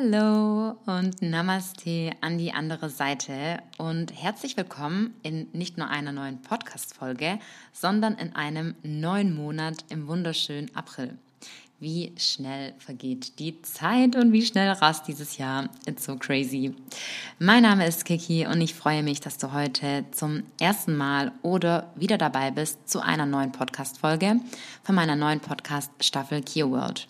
Hallo und Namaste an die andere Seite und herzlich willkommen in nicht nur einer neuen Podcast-Folge, sondern in einem neuen Monat im wunderschönen April. Wie schnell vergeht die Zeit und wie schnell rast dieses Jahr. It's so crazy. Mein Name ist Kiki und ich freue mich, dass du heute zum ersten Mal oder wieder dabei bist zu einer neuen Podcast-Folge von meiner neuen Podcast-Staffel Kia World.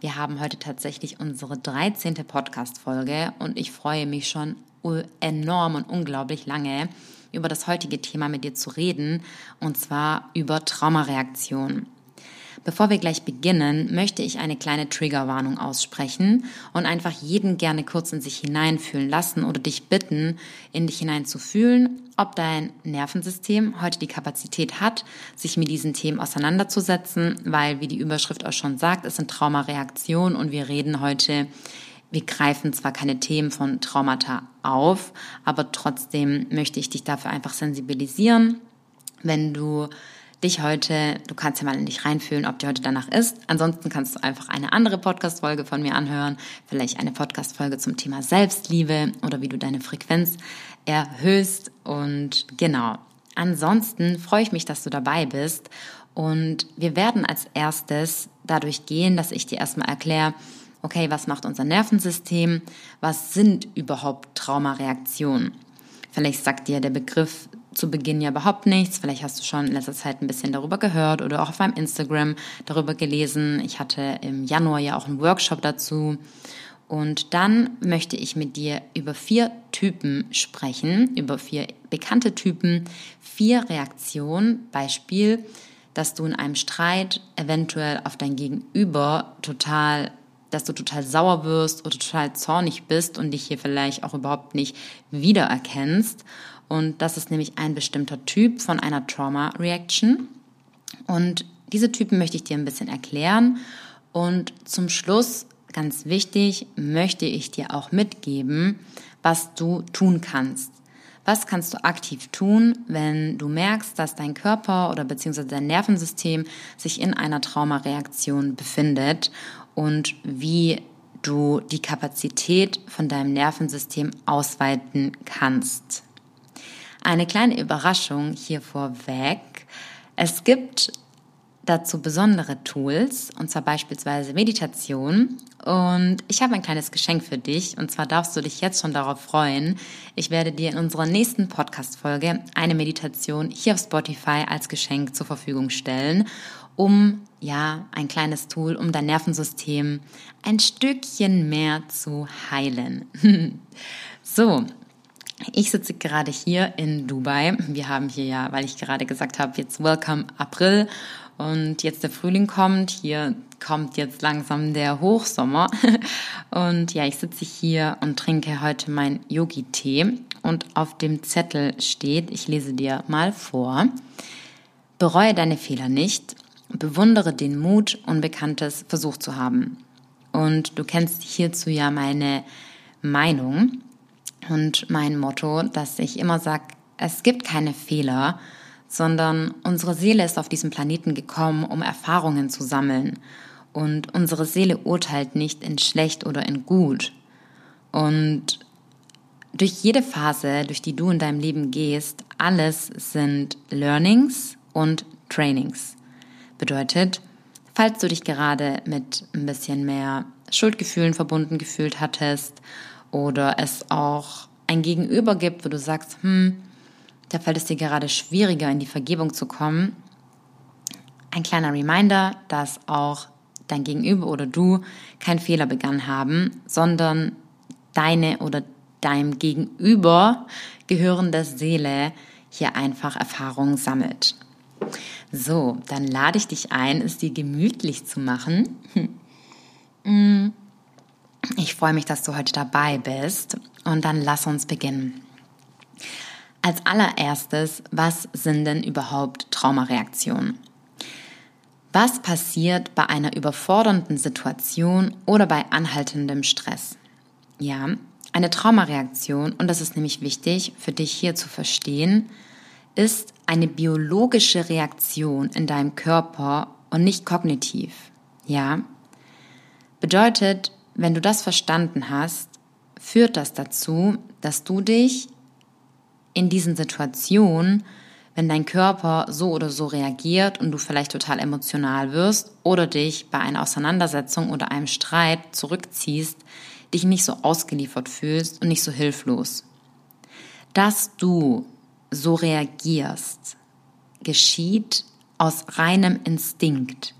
Wir haben heute tatsächlich unsere 13. Podcast-Folge und ich freue mich schon enorm und unglaublich lange über das heutige Thema mit dir zu reden und zwar über Traumareaktion. Bevor wir gleich beginnen, möchte ich eine kleine Triggerwarnung aussprechen und einfach jeden gerne kurz in sich hineinfühlen lassen oder dich bitten, in dich hineinzufühlen, ob dein Nervensystem heute die Kapazität hat, sich mit diesen Themen auseinanderzusetzen, weil, wie die Überschrift auch schon sagt, es sind Traumareaktionen und wir reden heute wir greifen zwar keine Themen von Traumata auf, aber trotzdem möchte ich dich dafür einfach sensibilisieren. Wenn du dich heute, du kannst ja mal in dich reinfühlen, ob dir heute danach ist. Ansonsten kannst du einfach eine andere Podcast-Folge von mir anhören, vielleicht eine Podcast-Folge zum Thema Selbstliebe oder wie du deine Frequenz erhöhst. Und genau. Ansonsten freue ich mich, dass du dabei bist. Und wir werden als erstes dadurch gehen, dass ich dir erstmal erkläre, okay, was macht unser Nervensystem? Was sind überhaupt Traumareaktionen? Vielleicht sagt dir der Begriff zu Beginn ja überhaupt nichts. Vielleicht hast du schon in letzter Zeit ein bisschen darüber gehört oder auch auf meinem Instagram darüber gelesen. Ich hatte im Januar ja auch einen Workshop dazu. Und dann möchte ich mit dir über vier Typen sprechen, über vier bekannte Typen, vier Reaktionen. Beispiel, dass du in einem Streit eventuell auf dein Gegenüber total dass du total sauer wirst oder total zornig bist und dich hier vielleicht auch überhaupt nicht wiedererkennst. Und das ist nämlich ein bestimmter Typ von einer Trauma Reaction. Und diese Typen möchte ich dir ein bisschen erklären. Und zum Schluss, ganz wichtig, möchte ich dir auch mitgeben, was du tun kannst. Was kannst du aktiv tun, wenn du merkst, dass dein Körper oder beziehungsweise dein Nervensystem sich in einer Traumareaktion befindet und wie du die Kapazität von deinem Nervensystem ausweiten kannst. Eine kleine Überraschung hier vorweg. Es gibt dazu besondere Tools, und zwar beispielsweise Meditation. Und ich habe ein kleines Geschenk für dich, und zwar darfst du dich jetzt schon darauf freuen. Ich werde dir in unserer nächsten Podcast-Folge eine Meditation hier auf Spotify als Geschenk zur Verfügung stellen, um, ja, ein kleines Tool, um dein Nervensystem ein Stückchen mehr zu heilen. so, ich sitze gerade hier in Dubai. Wir haben hier ja, weil ich gerade gesagt habe, jetzt Welcome April und jetzt der Frühling kommt. Hier kommt jetzt langsam der Hochsommer. Und ja, ich sitze hier und trinke heute mein Yogi-Tee. Und auf dem Zettel steht, ich lese dir mal vor, bereue deine Fehler nicht, bewundere den Mut, Unbekanntes versucht zu haben. Und du kennst hierzu ja meine Meinung und mein Motto, dass ich immer sage, es gibt keine Fehler, sondern unsere Seele ist auf diesem Planeten gekommen, um Erfahrungen zu sammeln. Und unsere Seele urteilt nicht in schlecht oder in gut. Und durch jede Phase, durch die du in deinem Leben gehst, alles sind Learnings und Trainings. Bedeutet, falls du dich gerade mit ein bisschen mehr Schuldgefühlen verbunden gefühlt hattest oder es auch ein Gegenüber gibt, wo du sagst, hm, da fällt es dir gerade schwieriger, in die Vergebung zu kommen. Ein kleiner Reminder, dass auch dein Gegenüber oder du keinen Fehler begangen haben, sondern deine oder deinem Gegenüber gehörende Seele hier einfach Erfahrungen sammelt. So, dann lade ich dich ein, es dir gemütlich zu machen. Ich freue mich, dass du heute dabei bist und dann lass uns beginnen. Als allererstes, was sind denn überhaupt Traumareaktionen? Was passiert bei einer überfordernden Situation oder bei anhaltendem Stress? Ja, eine Traumareaktion, und das ist nämlich wichtig für dich hier zu verstehen, ist eine biologische Reaktion in deinem Körper und nicht kognitiv. Ja, bedeutet, wenn du das verstanden hast, führt das dazu, dass du dich in diesen Situationen, wenn dein Körper so oder so reagiert und du vielleicht total emotional wirst oder dich bei einer Auseinandersetzung oder einem Streit zurückziehst, dich nicht so ausgeliefert fühlst und nicht so hilflos. Dass du so reagierst, geschieht aus reinem Instinkt.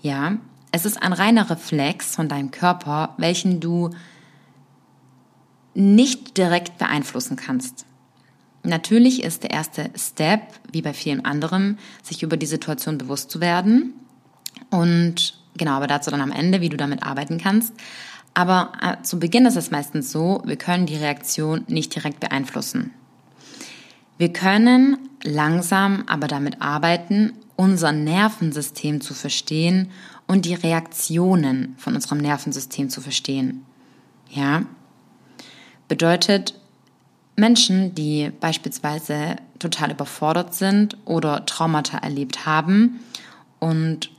Ja, es ist ein reiner Reflex von deinem Körper, welchen du nicht direkt beeinflussen kannst. Natürlich ist der erste Step, wie bei vielen anderen, sich über die Situation bewusst zu werden. Und genau, aber dazu dann am Ende, wie du damit arbeiten kannst. Aber äh, zu Beginn ist es meistens so, wir können die Reaktion nicht direkt beeinflussen. Wir können langsam aber damit arbeiten, unser Nervensystem zu verstehen und die Reaktionen von unserem Nervensystem zu verstehen. Ja? Bedeutet, Menschen, die beispielsweise total überfordert sind oder Traumata erlebt haben und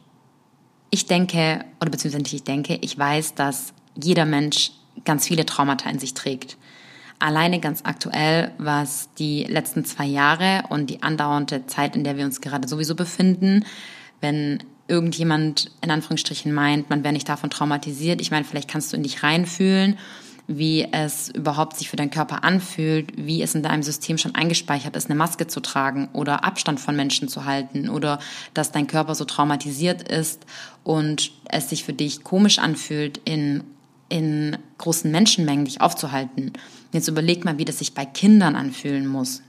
ich denke, oder beziehungsweise nicht ich denke, ich weiß, dass jeder Mensch ganz viele Traumata in sich trägt. Alleine ganz aktuell, was die letzten zwei Jahre und die andauernde Zeit, in der wir uns gerade sowieso befinden, wenn irgendjemand in Anführungsstrichen meint, man wäre nicht davon traumatisiert. Ich meine, vielleicht kannst du in dich reinfühlen, wie es überhaupt sich für deinen Körper anfühlt, wie es in deinem System schon eingespeichert ist, eine Maske zu tragen oder Abstand von Menschen zu halten oder dass dein Körper so traumatisiert ist und es sich für dich komisch anfühlt, in in großen Menschenmengen dich aufzuhalten. Jetzt überleg mal, wie das sich bei Kindern anfühlen muss.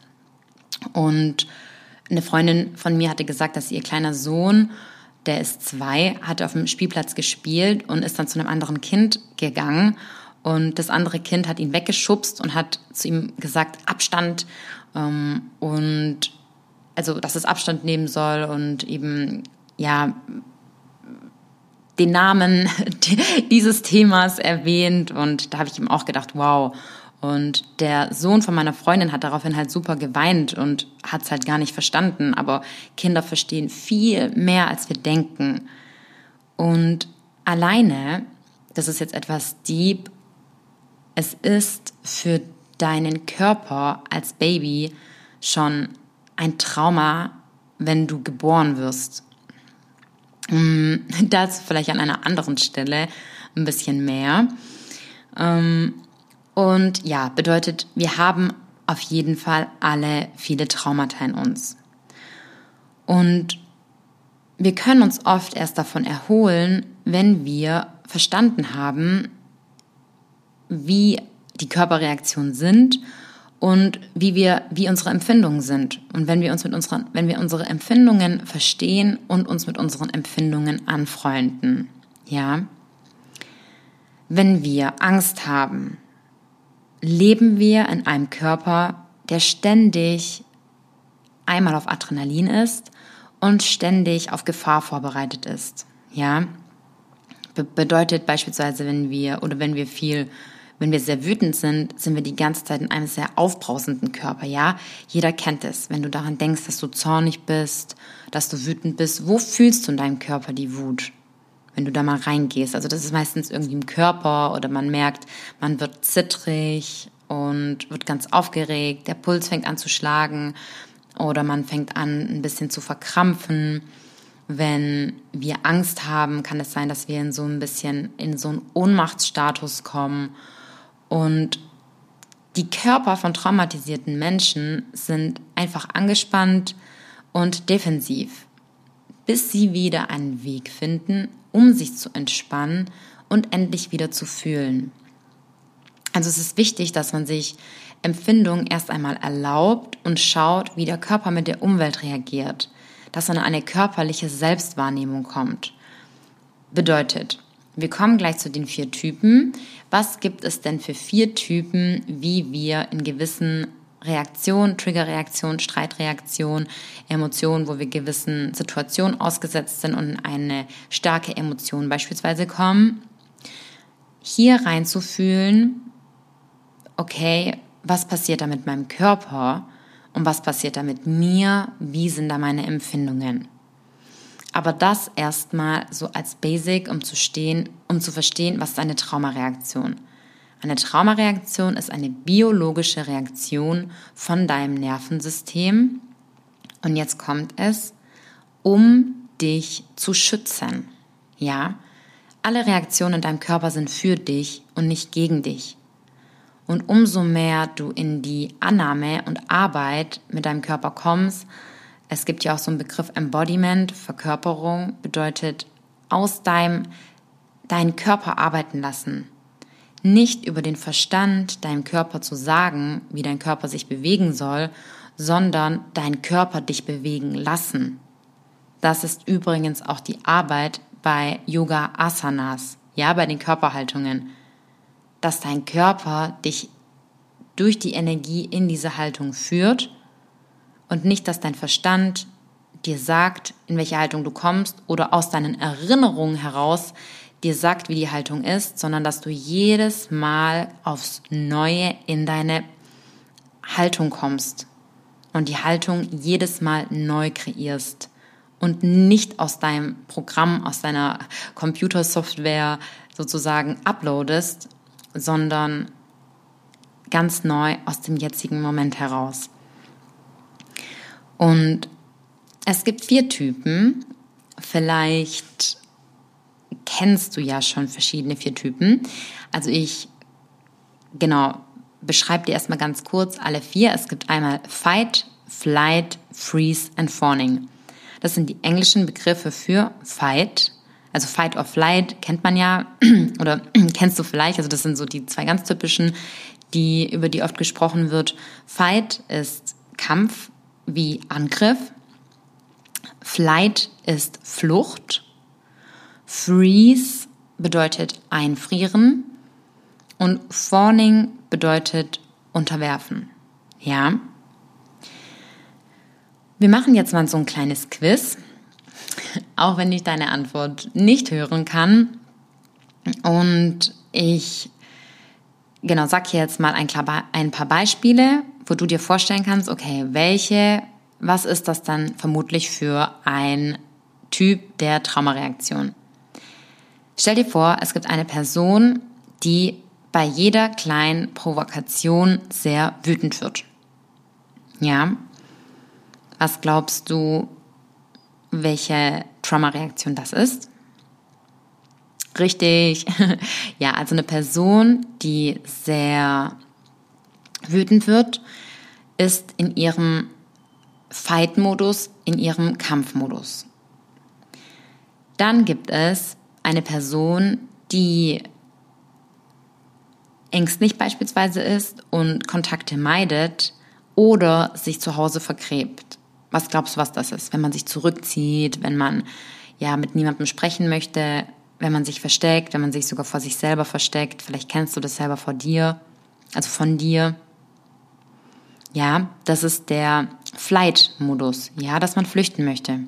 Und eine Freundin von mir hatte gesagt, dass ihr kleiner Sohn, der ist zwei, hat auf dem Spielplatz gespielt und ist dann zu einem anderen Kind gegangen. Und das andere Kind hat ihn weggeschubst und hat zu ihm gesagt, Abstand. Ähm, und also, dass es Abstand nehmen soll und eben, ja, den Namen dieses Themas erwähnt und da habe ich ihm auch gedacht, wow. Und der Sohn von meiner Freundin hat daraufhin halt super geweint und hat es halt gar nicht verstanden. Aber Kinder verstehen viel mehr, als wir denken. Und alleine, das ist jetzt etwas deep, es ist für deinen Körper als Baby schon ein Trauma, wenn du geboren wirst. Mm, das vielleicht an einer anderen Stelle ein bisschen mehr. Ähm, und ja, bedeutet, wir haben auf jeden Fall alle viele Traumata in uns. Und wir können uns oft erst davon erholen, wenn wir verstanden haben, wie die Körperreaktionen sind und wie wir, wie unsere Empfindungen sind. Und wenn wir uns mit unseren, wenn wir unsere Empfindungen verstehen und uns mit unseren Empfindungen anfreunden, ja. Wenn wir Angst haben, leben wir in einem Körper, der ständig einmal auf Adrenalin ist und ständig auf Gefahr vorbereitet ist, ja. Be bedeutet beispielsweise, wenn wir oder wenn wir viel wenn wir sehr wütend sind, sind wir die ganze Zeit in einem sehr aufbrausenden Körper, ja? Jeder kennt es. Wenn du daran denkst, dass du zornig bist, dass du wütend bist, wo fühlst du in deinem Körper die Wut? Wenn du da mal reingehst. Also das ist meistens irgendwie im Körper oder man merkt, man wird zittrig und wird ganz aufgeregt, der Puls fängt an zu schlagen oder man fängt an ein bisschen zu verkrampfen. Wenn wir Angst haben, kann es sein, dass wir in so ein bisschen in so einen Ohnmachtsstatus kommen und die Körper von traumatisierten Menschen sind einfach angespannt und defensiv, bis sie wieder einen Weg finden, um sich zu entspannen und endlich wieder zu fühlen. Also es ist wichtig, dass man sich Empfindungen erst einmal erlaubt und schaut, wie der Körper mit der Umwelt reagiert, dass man in eine körperliche Selbstwahrnehmung kommt. Bedeutet, wir kommen gleich zu den vier Typen. Was gibt es denn für vier Typen, wie wir in gewissen Reaktionen, Triggerreaktionen, Streitreaktionen, Emotionen, wo wir gewissen Situationen ausgesetzt sind und eine starke Emotion beispielsweise kommen, hier reinzufühlen, okay, was passiert da mit meinem Körper und was passiert da mit mir, wie sind da meine Empfindungen. Aber das erstmal so als Basic, um zu stehen, um zu verstehen, was ist eine Traumareaktion. Eine Traumareaktion ist eine biologische Reaktion von deinem Nervensystem. Und jetzt kommt es, um dich zu schützen. Ja, alle Reaktionen in deinem Körper sind für dich und nicht gegen dich. Und umso mehr du in die Annahme und Arbeit mit deinem Körper kommst, es gibt ja auch so einen Begriff Embodiment, Verkörperung, bedeutet aus deinem, deinen Körper arbeiten lassen. Nicht über den Verstand deinem Körper zu sagen, wie dein Körper sich bewegen soll, sondern dein Körper dich bewegen lassen. Das ist übrigens auch die Arbeit bei Yoga Asanas, ja, bei den Körperhaltungen, dass dein Körper dich durch die Energie in diese Haltung führt und nicht, dass dein Verstand dir sagt, in welche Haltung du kommst oder aus deinen Erinnerungen heraus dir sagt, wie die Haltung ist, sondern dass du jedes Mal aufs Neue in deine Haltung kommst und die Haltung jedes Mal neu kreierst und nicht aus deinem Programm, aus deiner Computersoftware sozusagen uploadest, sondern ganz neu aus dem jetzigen Moment heraus. Und es gibt vier Typen. Vielleicht kennst du ja schon verschiedene vier Typen. Also ich, genau, beschreibe dir erstmal ganz kurz alle vier. Es gibt einmal Fight, Flight, Freeze und Fawning. Das sind die englischen Begriffe für Fight. Also Fight or Flight kennt man ja oder kennst du vielleicht. Also das sind so die zwei ganz typischen, die, über die oft gesprochen wird. Fight ist Kampf wie Angriff. Flight ist Flucht. Freeze bedeutet einfrieren. Und Fawning bedeutet unterwerfen. Ja. Wir machen jetzt mal so ein kleines Quiz, auch wenn ich deine Antwort nicht hören kann. Und ich, genau, sag hier jetzt mal ein, ein paar Beispiele, wo du dir vorstellen kannst, okay, welche, was ist das dann vermutlich für ein Typ der Traumareaktion? Stell dir vor, es gibt eine Person, die bei jeder kleinen Provokation sehr wütend wird. Ja, was glaubst du, welche Trauma-Reaktion das ist? Richtig. ja, also eine Person, die sehr wütend wird, ist in ihrem Fight-Modus, in ihrem Kampfmodus. Dann gibt es eine Person, die ängstlich beispielsweise ist und Kontakte meidet oder sich zu Hause vergräbt. Was glaubst du, was das ist? Wenn man sich zurückzieht, wenn man ja mit niemandem sprechen möchte, wenn man sich versteckt, wenn man sich sogar vor sich selber versteckt. Vielleicht kennst du das selber vor dir, also von dir. Ja, das ist der Flight-Modus. Ja, dass man flüchten möchte.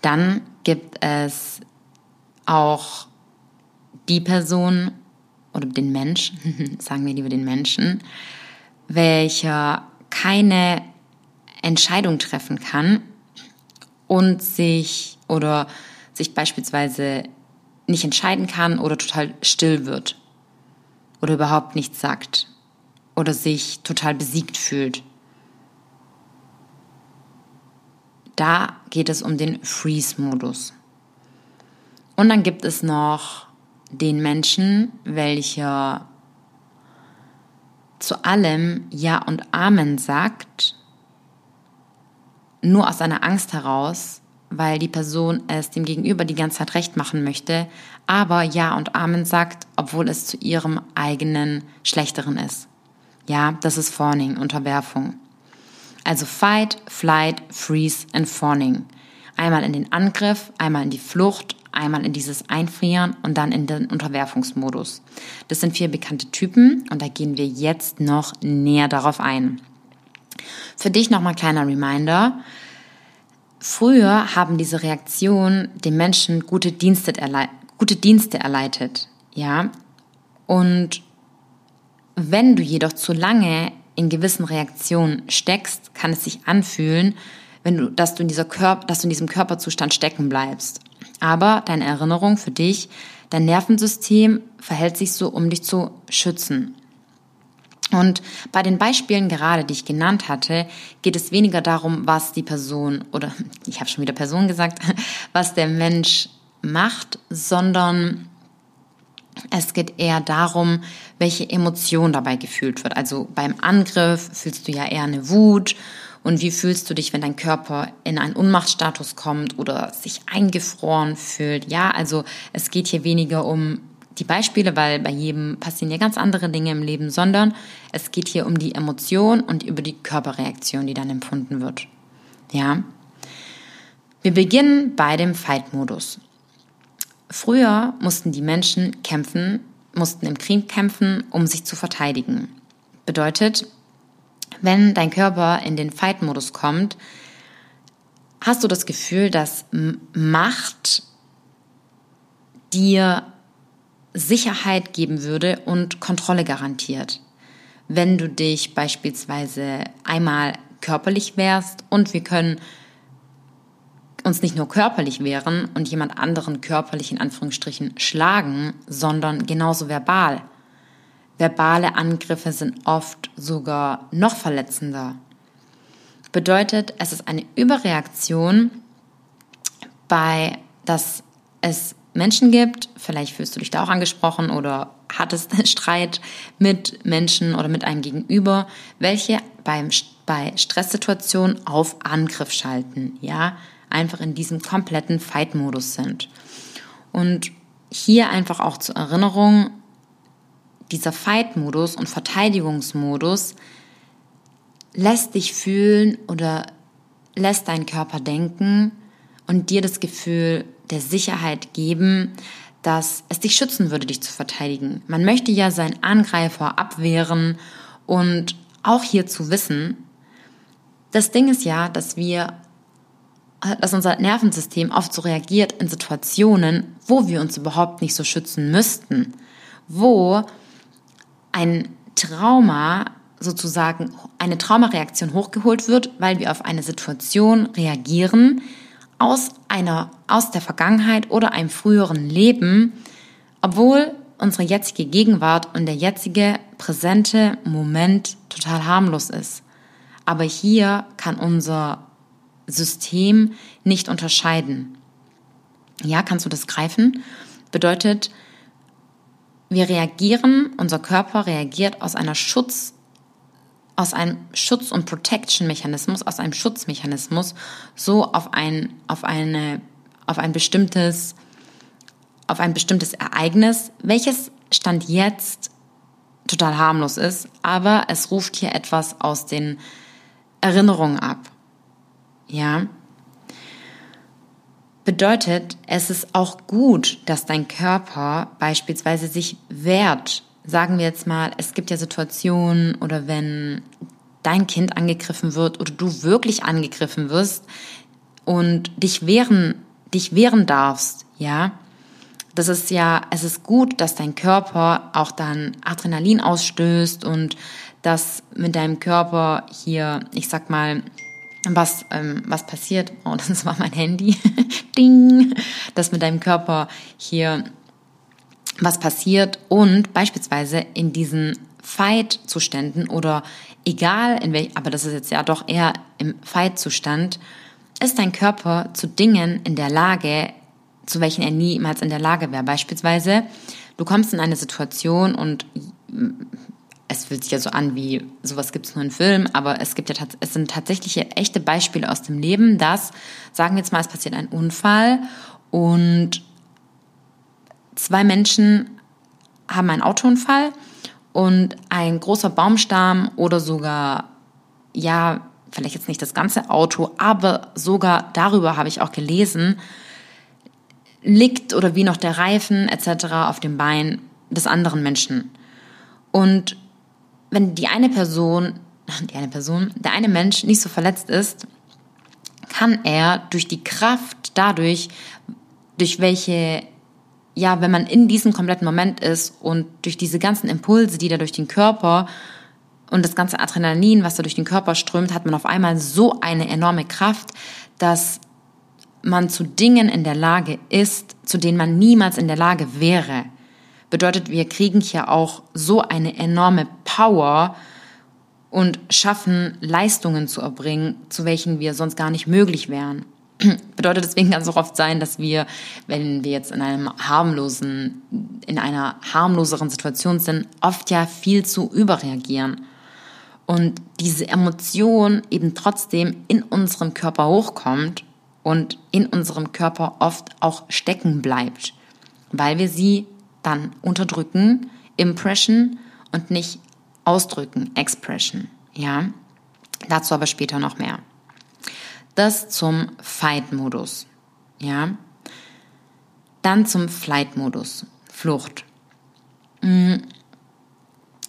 Dann gibt es auch die Person oder den Mensch, sagen wir lieber den Menschen, welcher keine Entscheidung treffen kann und sich oder sich beispielsweise nicht entscheiden kann oder total still wird oder überhaupt nichts sagt oder sich total besiegt fühlt. Da geht es um den Freeze-Modus. Und dann gibt es noch den Menschen, welcher zu allem Ja und Amen sagt nur aus einer Angst heraus, weil die Person es dem Gegenüber die ganze Zeit recht machen möchte, aber Ja und Amen sagt, obwohl es zu ihrem eigenen Schlechteren ist. Ja, das ist Fawning, Unterwerfung. Also Fight, Flight, Freeze and Fawning. Einmal in den Angriff, einmal in die Flucht, einmal in dieses Einfrieren und dann in den Unterwerfungsmodus. Das sind vier bekannte Typen und da gehen wir jetzt noch näher darauf ein. Für dich nochmal kleiner Reminder. Früher haben diese Reaktionen den Menschen gute Dienste, gute Dienste erleitet. Ja. Und wenn du jedoch zu lange in gewissen Reaktionen steckst, kann es sich anfühlen, wenn du, dass du in dieser Körper, dass du in diesem Körperzustand stecken bleibst. Aber deine Erinnerung für dich, dein Nervensystem verhält sich so, um dich zu schützen. Und bei den Beispielen gerade, die ich genannt hatte, geht es weniger darum, was die Person oder ich habe schon wieder Person gesagt, was der Mensch macht, sondern es geht eher darum, welche Emotion dabei gefühlt wird. Also beim Angriff fühlst du ja eher eine Wut. Und wie fühlst du dich, wenn dein Körper in einen Unmachtstatus kommt oder sich eingefroren fühlt? Ja, also es geht hier weniger um die Beispiele, weil bei jedem passieren ja ganz andere Dinge im Leben, sondern es geht hier um die Emotion und über die Körperreaktion, die dann empfunden wird. Ja. Wir beginnen bei dem Fight-Modus. Früher mussten die Menschen kämpfen, mussten im Krieg kämpfen, um sich zu verteidigen. Bedeutet, wenn dein Körper in den Fight-Modus kommt, hast du das Gefühl, dass Macht dir Sicherheit geben würde und Kontrolle garantiert. Wenn du dich beispielsweise einmal körperlich wärst und wir können uns nicht nur körperlich wehren und jemand anderen körperlich in Anführungsstrichen schlagen, sondern genauso verbal. Verbale Angriffe sind oft sogar noch verletzender. Bedeutet, es ist eine Überreaktion, bei dass es Menschen gibt, vielleicht fühlst du dich da auch angesprochen oder hattest Streit mit Menschen oder mit einem Gegenüber, welche beim, bei Stresssituationen auf Angriff schalten, ja, einfach in diesem kompletten Fight-Modus sind. Und hier einfach auch zur Erinnerung, dieser Fight-Modus und Verteidigungsmodus lässt dich fühlen oder lässt deinen Körper denken und dir das Gefühl der Sicherheit geben, dass es dich schützen würde, dich zu verteidigen. Man möchte ja seinen Angreifer abwehren und auch hier zu wissen, das Ding ist ja, dass wir dass unser Nervensystem oft so reagiert in Situationen, wo wir uns überhaupt nicht so schützen müssten, wo ein Trauma sozusagen eine Traumareaktion hochgeholt wird, weil wir auf eine Situation reagieren aus einer aus der Vergangenheit oder einem früheren Leben, obwohl unsere jetzige Gegenwart und der jetzige präsente Moment total harmlos ist. Aber hier kann unser System nicht unterscheiden. Ja, kannst du das greifen? Bedeutet, wir reagieren, unser Körper reagiert aus einer Schutz, aus einem Schutz- und Protection-Mechanismus, aus einem Schutzmechanismus, so auf ein, auf eine, auf ein bestimmtes, auf ein bestimmtes Ereignis, welches Stand jetzt total harmlos ist, aber es ruft hier etwas aus den Erinnerungen ab. Ja. Bedeutet, es ist auch gut, dass dein Körper beispielsweise sich wehrt. Sagen wir jetzt mal, es gibt ja Situationen oder wenn dein Kind angegriffen wird oder du wirklich angegriffen wirst und dich wehren, dich wehren darfst, ja. Das ist ja, es ist gut, dass dein Körper auch dann Adrenalin ausstößt und dass mit deinem Körper hier, ich sag mal, was, ähm, was passiert. Oh, das war mein Handy. Ding. Dass mit deinem Körper hier was passiert und beispielsweise in diesen Fight-Zuständen oder egal in welch, aber das ist jetzt ja doch eher im Fight-Zustand, ist dein Körper zu Dingen in der Lage, zu welchen er niemals in der Lage wäre. Beispielsweise, du kommst in eine Situation und es fühlt sich ja so an wie, sowas gibt es nur in Filmen, aber es gibt ja, es sind tatsächlich echte Beispiele aus dem Leben, dass, sagen wir jetzt mal, es passiert ein Unfall und zwei Menschen haben einen Autounfall und ein großer Baumstamm oder sogar, ja, vielleicht jetzt nicht das ganze Auto, aber sogar darüber habe ich auch gelesen, liegt oder wie noch der Reifen etc. auf dem Bein des anderen Menschen. Und wenn die eine Person, die eine Person, der eine Mensch nicht so verletzt ist, kann er durch die Kraft dadurch, durch welche, ja, wenn man in diesem kompletten Moment ist und durch diese ganzen Impulse, die da durch den Körper und das ganze Adrenalin, was da durch den Körper strömt, hat man auf einmal so eine enorme Kraft, dass man zu Dingen in der Lage ist, zu denen man niemals in der Lage wäre. Bedeutet, wir kriegen hier auch so eine enorme Power und schaffen Leistungen zu erbringen, zu welchen wir sonst gar nicht möglich wären. Bedeutet deswegen ganz oft sein, dass wir, wenn wir jetzt in einem harmlosen, in einer harmloseren Situation sind, oft ja viel zu überreagieren und diese Emotion eben trotzdem in unserem Körper hochkommt und in unserem Körper oft auch stecken bleibt, weil wir sie dann unterdrücken, Impression und nicht ausdrücken, Expression. Ja, dazu aber später noch mehr. Das zum Fight-Modus. Ja, dann zum Flight-Modus, Flucht. Mhm.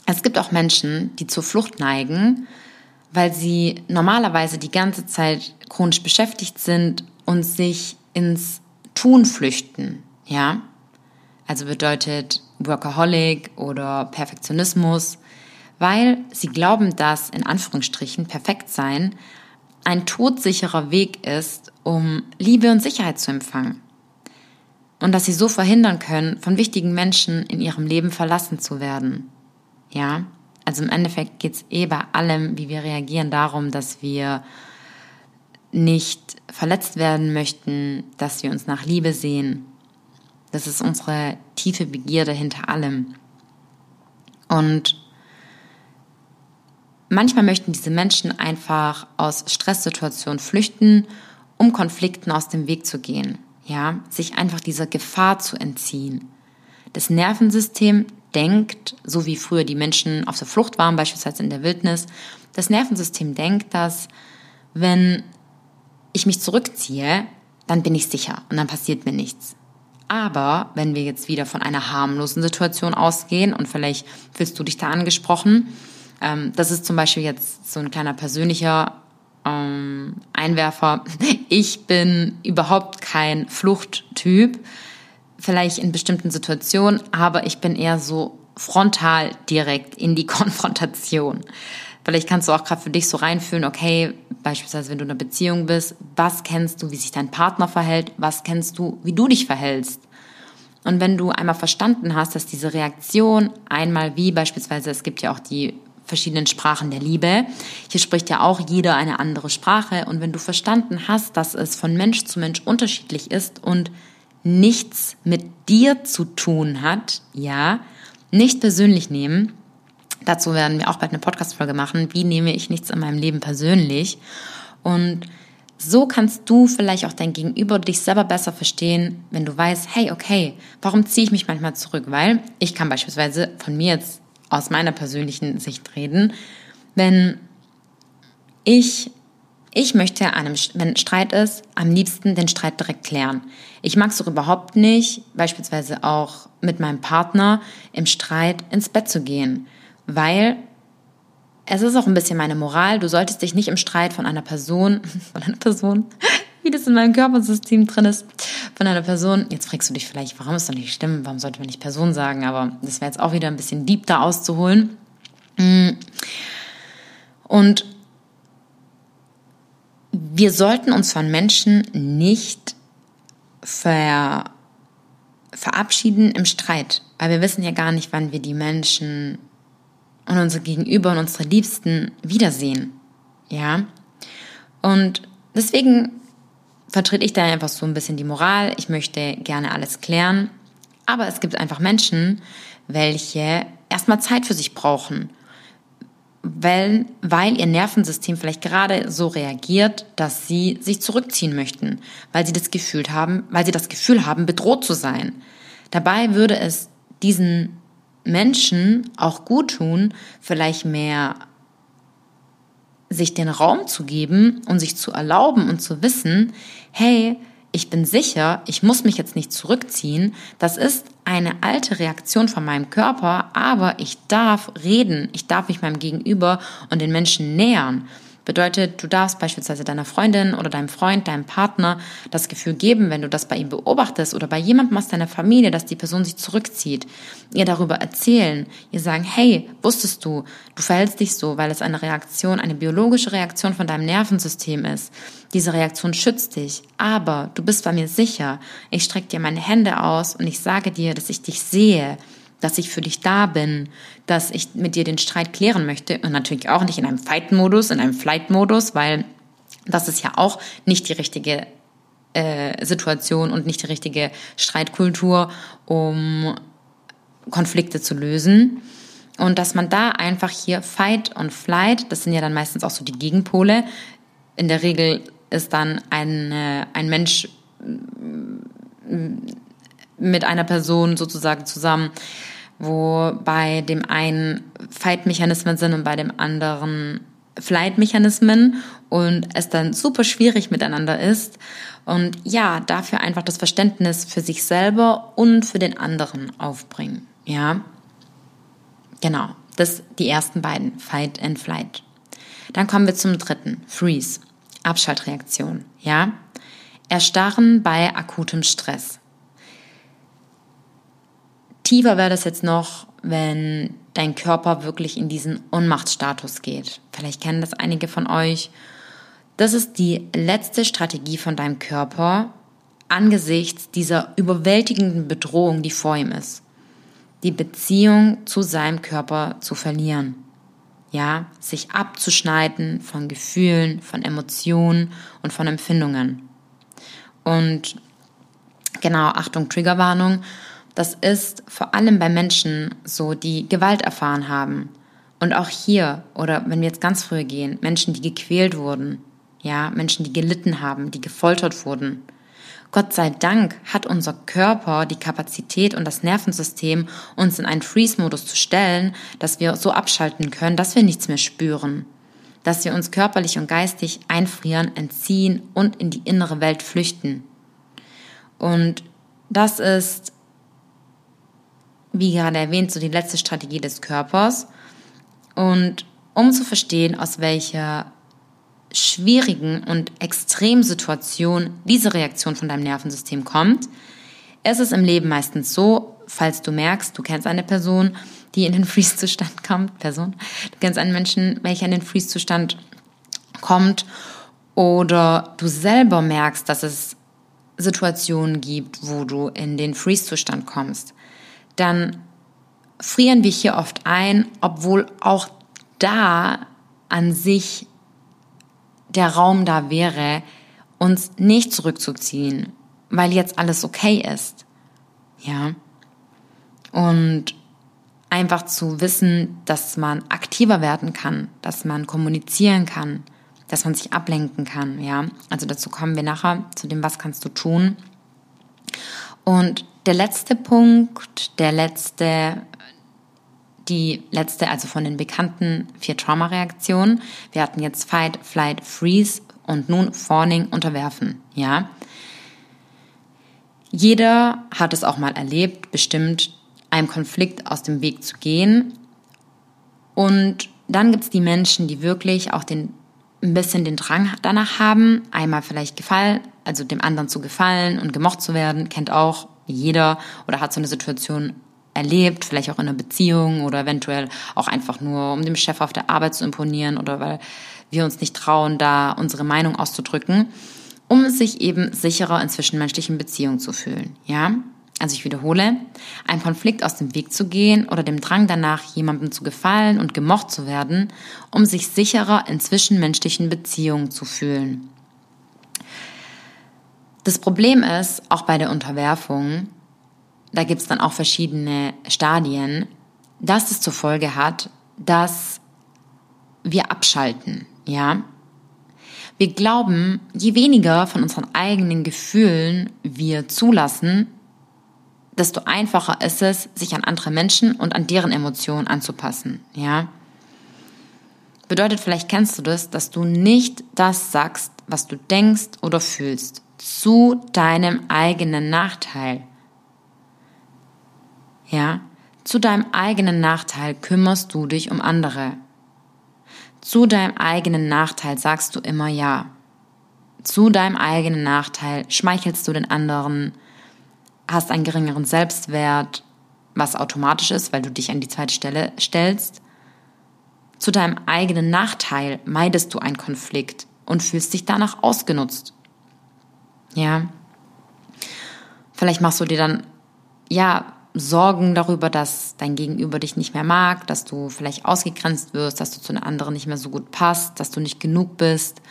Es gibt auch Menschen, die zur Flucht neigen, weil sie normalerweise die ganze Zeit chronisch beschäftigt sind und sich ins Tun flüchten, ja? Also bedeutet Workaholic oder Perfektionismus, weil sie glauben, dass in Anführungsstrichen perfekt sein ein todsicherer Weg ist, um Liebe und Sicherheit zu empfangen. Und dass sie so verhindern können, von wichtigen Menschen in ihrem Leben verlassen zu werden. Ja, also im Endeffekt geht es eh bei allem, wie wir reagieren, darum, dass wir nicht verletzt werden möchten, dass wir uns nach Liebe sehen. Das ist unsere tiefe Begierde hinter allem. Und manchmal möchten diese Menschen einfach aus Stresssituationen flüchten, um Konflikten aus dem Weg zu gehen. Ja, sich einfach dieser Gefahr zu entziehen. Das Nervensystem denkt, so wie früher die Menschen auf der Flucht waren, beispielsweise in der Wildnis, das Nervensystem denkt, dass wenn ich mich zurückziehe, dann bin ich sicher und dann passiert mir nichts. Aber wenn wir jetzt wieder von einer harmlosen Situation ausgehen und vielleicht fühlst du dich da angesprochen, ähm, das ist zum Beispiel jetzt so ein kleiner persönlicher ähm, Einwerfer. Ich bin überhaupt kein Fluchttyp vielleicht in bestimmten Situationen, aber ich bin eher so frontal direkt in die Konfrontation. Vielleicht kannst du auch gerade für dich so reinfühlen, okay, beispielsweise wenn du in einer Beziehung bist, was kennst du, wie sich dein Partner verhält, was kennst du, wie du dich verhältst. Und wenn du einmal verstanden hast, dass diese Reaktion einmal wie beispielsweise, es gibt ja auch die verschiedenen Sprachen der Liebe. Hier spricht ja auch jeder eine andere Sprache. Und wenn du verstanden hast, dass es von Mensch zu Mensch unterschiedlich ist und nichts mit dir zu tun hat, ja, nicht persönlich nehmen. Dazu werden wir auch bald eine Podcast-Folge machen. Wie nehme ich nichts in meinem Leben persönlich? Und so kannst du vielleicht auch dein Gegenüber dich selber besser verstehen, wenn du weißt, hey, okay, warum ziehe ich mich manchmal zurück? Weil ich kann beispielsweise von mir jetzt aus meiner persönlichen Sicht reden, wenn ich ich möchte einem, wenn Streit ist, am liebsten den Streit direkt klären. Ich mag es auch überhaupt nicht, beispielsweise auch mit meinem Partner im Streit ins Bett zu gehen, weil es ist auch ein bisschen meine Moral. Du solltest dich nicht im Streit von einer Person, von einer Person, wie das in meinem Körpersystem drin ist, von einer Person. Jetzt fragst du dich vielleicht, warum ist das nicht stimmen? Warum sollte man nicht Person sagen? Aber das wäre jetzt auch wieder ein bisschen deep da auszuholen. Mm. Und wir sollten uns von Menschen nicht ver, verabschieden im Streit, weil wir wissen ja gar nicht, wann wir die Menschen und unsere Gegenüber und unsere Liebsten wiedersehen. Ja? Und deswegen vertrete ich da einfach so ein bisschen die Moral. Ich möchte gerne alles klären. Aber es gibt einfach Menschen, welche erstmal Zeit für sich brauchen weil, weil ihr Nervensystem vielleicht gerade so reagiert, dass sie sich zurückziehen möchten, weil sie das Gefühl haben, weil sie das Gefühl haben, bedroht zu sein. Dabei würde es diesen Menschen auch gut tun, vielleicht mehr sich den Raum zu geben und sich zu erlauben und zu wissen, hey, ich bin sicher, ich muss mich jetzt nicht zurückziehen. Das ist eine alte Reaktion von meinem Körper, aber ich darf reden, ich darf mich meinem Gegenüber und den Menschen nähern. Bedeutet, du darfst beispielsweise deiner Freundin oder deinem Freund, deinem Partner das Gefühl geben, wenn du das bei ihm beobachtest oder bei jemandem aus deiner Familie, dass die Person sich zurückzieht, ihr darüber erzählen, ihr sagen, hey, wusstest du, du verhältst dich so, weil es eine Reaktion, eine biologische Reaktion von deinem Nervensystem ist. Diese Reaktion schützt dich, aber du bist bei mir sicher. Ich strecke dir meine Hände aus und ich sage dir, dass ich dich sehe dass ich für dich da bin, dass ich mit dir den Streit klären möchte und natürlich auch nicht in einem Fight-Modus, in einem Flight-Modus, weil das ist ja auch nicht die richtige äh, Situation und nicht die richtige Streitkultur, um Konflikte zu lösen. Und dass man da einfach hier Fight und Flight, das sind ja dann meistens auch so die Gegenpole. In der Regel ist dann ein, ein Mensch mit einer Person sozusagen zusammen, wo bei dem einen Fight-Mechanismen sind und bei dem anderen Flight-Mechanismen und es dann super schwierig miteinander ist. Und ja, dafür einfach das Verständnis für sich selber und für den anderen aufbringen. Ja, genau. Das die ersten beiden, Fight and Flight. Dann kommen wir zum dritten, Freeze, Abschaltreaktion. Ja, Erstarren bei akutem Stress. Tiefer wäre das jetzt noch, wenn dein Körper wirklich in diesen Ohnmachtsstatus geht. Vielleicht kennen das einige von euch. Das ist die letzte Strategie von deinem Körper angesichts dieser überwältigenden Bedrohung, die vor ihm ist. Die Beziehung zu seinem Körper zu verlieren. Ja, sich abzuschneiden von Gefühlen, von Emotionen und von Empfindungen. Und genau, Achtung, Triggerwarnung. Das ist vor allem bei Menschen so, die Gewalt erfahren haben. Und auch hier, oder wenn wir jetzt ganz früh gehen, Menschen, die gequält wurden, ja, Menschen, die gelitten haben, die gefoltert wurden. Gott sei Dank hat unser Körper die Kapazität und das Nervensystem, uns in einen Freeze-Modus zu stellen, dass wir so abschalten können, dass wir nichts mehr spüren. Dass wir uns körperlich und geistig einfrieren, entziehen und in die innere Welt flüchten. Und das ist wie gerade erwähnt, so die letzte Strategie des Körpers. Und um zu verstehen, aus welcher schwierigen und extremen Situation diese Reaktion von deinem Nervensystem kommt, ist es im Leben meistens so, falls du merkst, du kennst eine Person, die in den Freeze-Zustand kommt, Person, du kennst einen Menschen, welcher in den Freeze-Zustand kommt, oder du selber merkst, dass es Situationen gibt, wo du in den Freeze-Zustand kommst, dann frieren wir hier oft ein, obwohl auch da an sich der Raum da wäre, uns nicht zurückzuziehen, weil jetzt alles okay ist. Ja. Und einfach zu wissen, dass man aktiver werden kann, dass man kommunizieren kann, dass man sich ablenken kann, ja. Also dazu kommen wir nachher zu dem, was kannst du tun. Und der letzte Punkt, der letzte, die letzte, also von den bekannten vier Traumareaktionen. Wir hatten jetzt Fight, Flight, Freeze und nun Fawning, Unterwerfen, ja. Jeder hat es auch mal erlebt, bestimmt einem Konflikt aus dem Weg zu gehen. Und dann gibt es die Menschen, die wirklich auch den, ein bisschen den Drang danach haben, einmal vielleicht gefallen, also dem anderen zu gefallen und gemocht zu werden, kennt auch jeder oder hat so eine Situation erlebt, vielleicht auch in einer Beziehung oder eventuell auch einfach nur, um dem Chef auf der Arbeit zu imponieren oder weil wir uns nicht trauen, da unsere Meinung auszudrücken, um sich eben sicherer in zwischenmenschlichen Beziehungen zu fühlen. Ja? Also ich wiederhole, einem Konflikt aus dem Weg zu gehen oder dem Drang danach, jemandem zu gefallen und gemocht zu werden, um sich sicherer in zwischenmenschlichen Beziehungen zu fühlen. Das Problem ist, auch bei der Unterwerfung, da gibt es dann auch verschiedene Stadien, dass es zur Folge hat, dass wir abschalten, ja. Wir glauben, je weniger von unseren eigenen Gefühlen wir zulassen, desto einfacher ist es, sich an andere Menschen und an deren Emotionen anzupassen, ja. Bedeutet, vielleicht kennst du das, dass du nicht das sagst, was du denkst oder fühlst, zu deinem eigenen Nachteil. Ja, zu deinem eigenen Nachteil kümmerst du dich um andere. Zu deinem eigenen Nachteil sagst du immer Ja. Zu deinem eigenen Nachteil schmeichelst du den anderen, hast einen geringeren Selbstwert, was automatisch ist, weil du dich an die zweite Stelle stellst. Zu deinem eigenen Nachteil meidest du einen Konflikt und fühlst dich danach ausgenutzt. Ja. Vielleicht machst du dir dann, ja, Sorgen darüber, dass dein Gegenüber dich nicht mehr mag, dass du vielleicht ausgegrenzt wirst, dass du zu den anderen nicht mehr so gut passt, dass du nicht genug bist.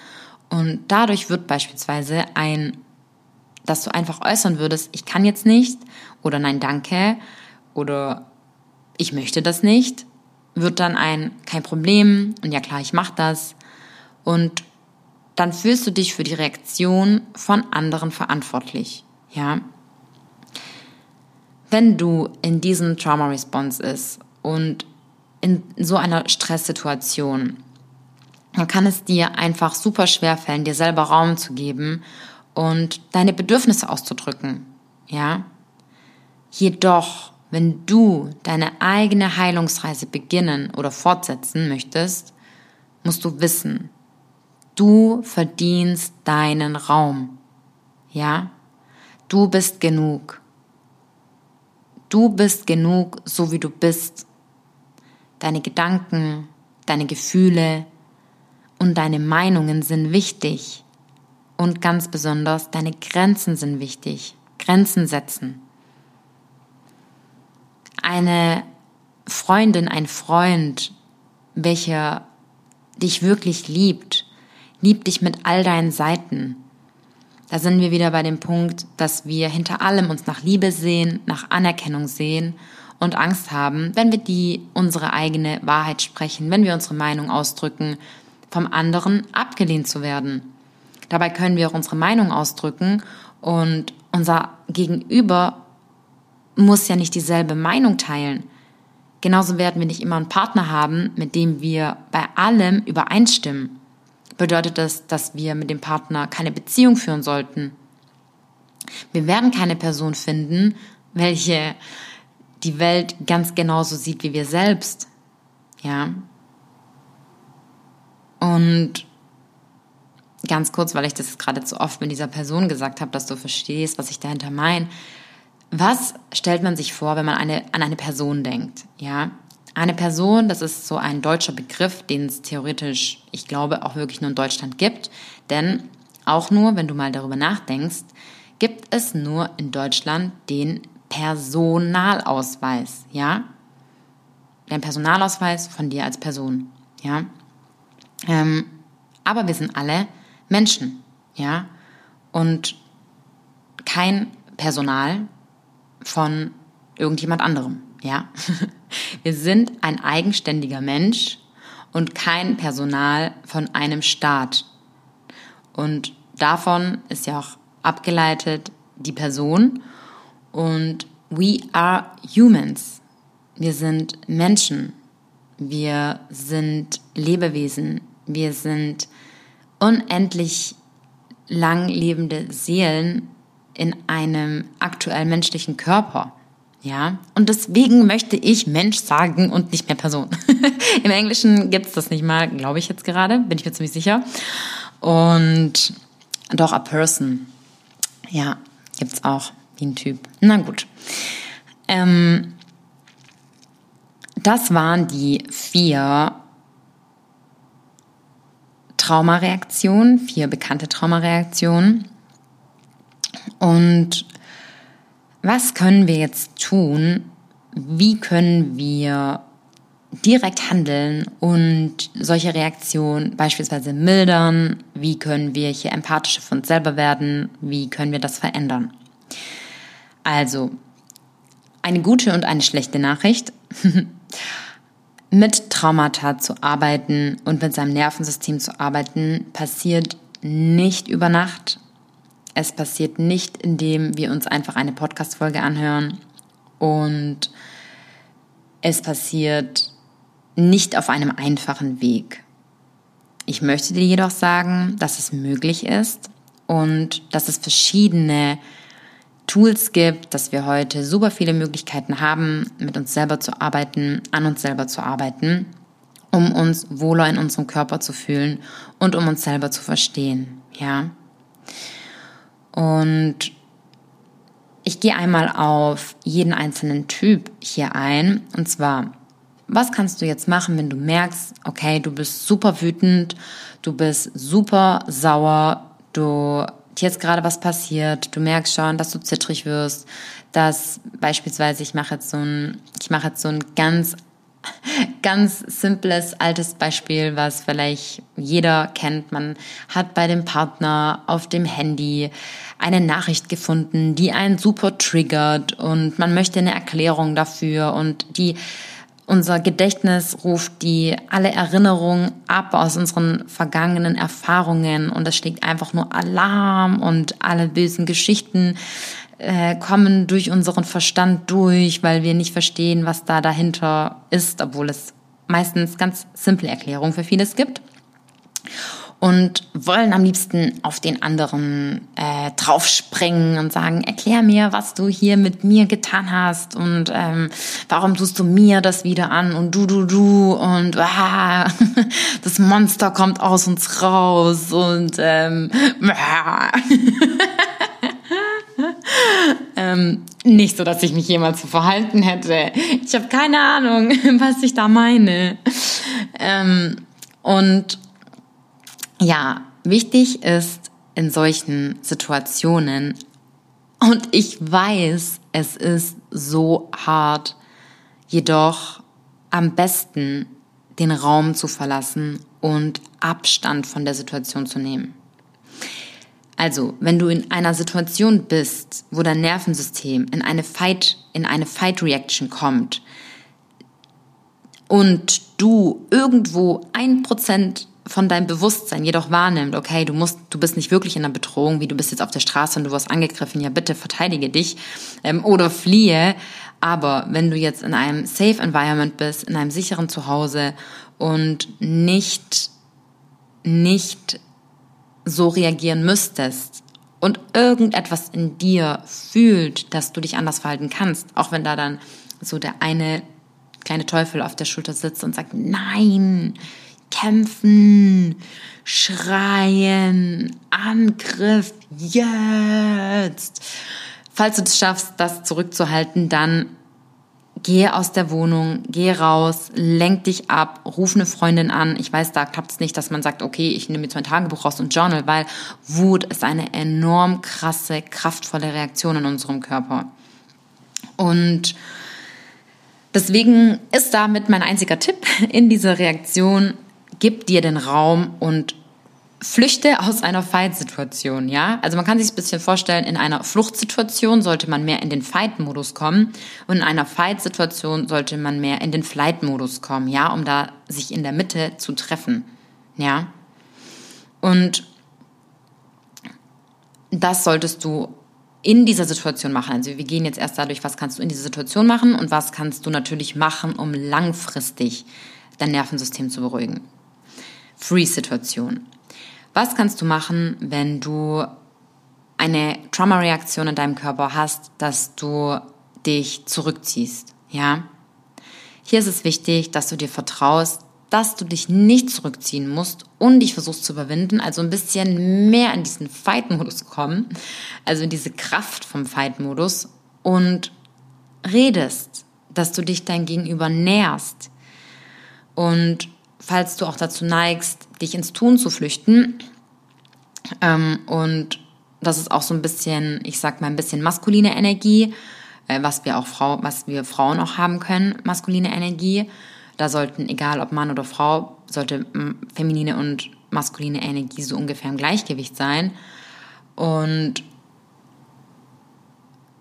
Und dadurch wird beispielsweise ein, dass du einfach äußern würdest, ich kann jetzt nicht oder nein, danke oder ich möchte das nicht, wird dann ein kein Problem und ja klar, ich mache das. Und dann fühlst du dich für die Reaktion von anderen verantwortlich. Ja, wenn du in diesem Trauma Response ist und in so einer Stresssituation, dann kann es dir einfach super schwer fallen, dir selber Raum zu geben und deine Bedürfnisse auszudrücken. Ja? Jedoch, wenn du deine eigene Heilungsreise beginnen oder fortsetzen möchtest, musst du wissen, du verdienst deinen Raum. Ja? Du bist genug. Du bist genug, so wie du bist. Deine Gedanken, deine Gefühle und deine Meinungen sind wichtig. Und ganz besonders deine Grenzen sind wichtig. Grenzen setzen. Eine Freundin, ein Freund, welcher dich wirklich liebt, liebt dich mit all deinen Seiten da sind wir wieder bei dem Punkt, dass wir hinter allem uns nach Liebe sehen, nach Anerkennung sehen und Angst haben, wenn wir die unsere eigene Wahrheit sprechen, wenn wir unsere Meinung ausdrücken, vom anderen abgelehnt zu werden. Dabei können wir auch unsere Meinung ausdrücken und unser Gegenüber muss ja nicht dieselbe Meinung teilen. Genauso werden wir nicht immer einen Partner haben, mit dem wir bei allem übereinstimmen bedeutet das, dass wir mit dem Partner keine Beziehung führen sollten. Wir werden keine Person finden, welche die Welt ganz genauso sieht wie wir selbst. Ja. Und ganz kurz, weil ich das gerade zu oft mit dieser Person gesagt habe, dass du verstehst, was ich dahinter meine. Was stellt man sich vor, wenn man eine, an eine Person denkt? Ja, eine Person, das ist so ein deutscher Begriff, den es theoretisch, ich glaube, auch wirklich nur in Deutschland gibt. Denn auch nur, wenn du mal darüber nachdenkst, gibt es nur in Deutschland den Personalausweis, ja? Den Personalausweis von dir als Person, ja? Ähm, aber wir sind alle Menschen, ja? Und kein Personal von irgendjemand anderem, ja? Wir sind ein eigenständiger Mensch und kein Personal von einem Staat. Und davon ist ja auch abgeleitet die Person. Und we are humans. Wir sind Menschen. Wir sind Lebewesen. Wir sind unendlich lang lebende Seelen in einem aktuell menschlichen Körper. Ja, und deswegen möchte ich Mensch sagen und nicht mehr Person. Im Englischen gibt es das nicht mal, glaube ich jetzt gerade, bin ich mir ziemlich sicher. Und doch a person. Ja, gibt's auch wie ein Typ. Na gut. Ähm, das waren die vier Traumareaktionen, vier bekannte Traumareaktionen. Und was können wir jetzt tun? Wie können wir direkt handeln und solche Reaktionen beispielsweise mildern? Wie können wir hier empathischer für uns selber werden? Wie können wir das verändern? Also, eine gute und eine schlechte Nachricht. mit Traumata zu arbeiten und mit seinem Nervensystem zu arbeiten, passiert nicht über Nacht es passiert nicht, indem wir uns einfach eine Podcast-Folge anhören und es passiert nicht auf einem einfachen Weg. Ich möchte dir jedoch sagen, dass es möglich ist und dass es verschiedene Tools gibt, dass wir heute super viele Möglichkeiten haben, mit uns selber zu arbeiten, an uns selber zu arbeiten. um uns wohler in unserem Körper zu fühlen und um uns selber zu verstehen, ja. Und ich gehe einmal auf jeden einzelnen Typ hier ein. Und zwar, was kannst du jetzt machen, wenn du merkst, okay, du bist super wütend, du bist super sauer, du jetzt gerade was passiert, du merkst schon, dass du zittrig wirst, dass beispielsweise ich mache jetzt so ein, ich mache jetzt so ein ganz ganz simples altes Beispiel, was vielleicht jeder kennt. Man hat bei dem Partner auf dem Handy eine Nachricht gefunden, die einen super triggert und man möchte eine Erklärung dafür. Und die unser Gedächtnis ruft die alle Erinnerungen ab aus unseren vergangenen Erfahrungen. Und es schlägt einfach nur Alarm und alle bösen Geschichten äh, kommen durch unseren Verstand durch, weil wir nicht verstehen, was da dahinter ist, obwohl es meistens ganz simple Erklärungen für vieles gibt. Und wollen am liebsten auf den anderen äh, draufspringen und sagen, erklär mir, was du hier mit mir getan hast und ähm, warum tust du mir das wieder an und du, du, du und ah, das Monster kommt aus uns raus und ähm, ähm, nicht so, dass ich mich jemals so verhalten hätte. Ich habe keine Ahnung, was ich da meine. Ähm, und ja, wichtig ist in solchen Situationen, und ich weiß, es ist so hart, jedoch am besten den Raum zu verlassen und Abstand von der Situation zu nehmen. Also, wenn du in einer Situation bist, wo dein Nervensystem in eine Fight, in eine Fight Reaction kommt und du irgendwo ein Prozent von deinem Bewusstsein jedoch wahrnimmt, okay, du musst, du bist nicht wirklich in einer Bedrohung, wie du bist jetzt auf der Straße und du wirst angegriffen, ja bitte verteidige dich ähm, oder fliehe. Aber wenn du jetzt in einem safe Environment bist, in einem sicheren Zuhause und nicht nicht so reagieren müsstest und irgendetwas in dir fühlt, dass du dich anders verhalten kannst, auch wenn da dann so der eine kleine Teufel auf der Schulter sitzt und sagt, nein, kämpfen, schreien, Angriff, jetzt. Falls du es schaffst, das zurückzuhalten, dann gehe aus der Wohnung, geh raus, lenk dich ab, ruf eine Freundin an. Ich weiß, da klappt es nicht, dass man sagt, okay, ich nehme jetzt mein Tagebuch raus und Journal, weil Wut ist eine enorm krasse, kraftvolle Reaktion in unserem Körper. Und deswegen ist damit mein einziger Tipp in dieser Reaktion, gib dir den Raum und flüchte aus einer Fight-Situation, ja? Also man kann sich ein bisschen vorstellen, in einer Fluchtsituation sollte man mehr in den Fight-Modus kommen und in einer Fight-Situation sollte man mehr in den Flight-Modus kommen, ja? Um da sich in der Mitte zu treffen, ja? Und das solltest du in dieser Situation machen. Also wir gehen jetzt erst dadurch, was kannst du in dieser Situation machen und was kannst du natürlich machen, um langfristig dein Nervensystem zu beruhigen. Free-Situation. Was kannst du machen, wenn du eine Trauma-Reaktion in deinem Körper hast, dass du dich zurückziehst? Ja? Hier ist es wichtig, dass du dir vertraust, dass du dich nicht zurückziehen musst und dich versuchst zu überwinden, also ein bisschen mehr in diesen Fight-Modus kommen, also in diese Kraft vom Fight-Modus und redest, dass du dich dein Gegenüber näherst und falls du auch dazu neigst, dich ins Tun zu flüchten. Ähm, und das ist auch so ein bisschen, ich sag mal, ein bisschen maskuline Energie, äh, was wir auch Frau, was wir Frauen auch haben können, maskuline Energie. Da sollten, egal ob Mann oder Frau, sollte feminine und maskuline Energie so ungefähr im Gleichgewicht sein. Und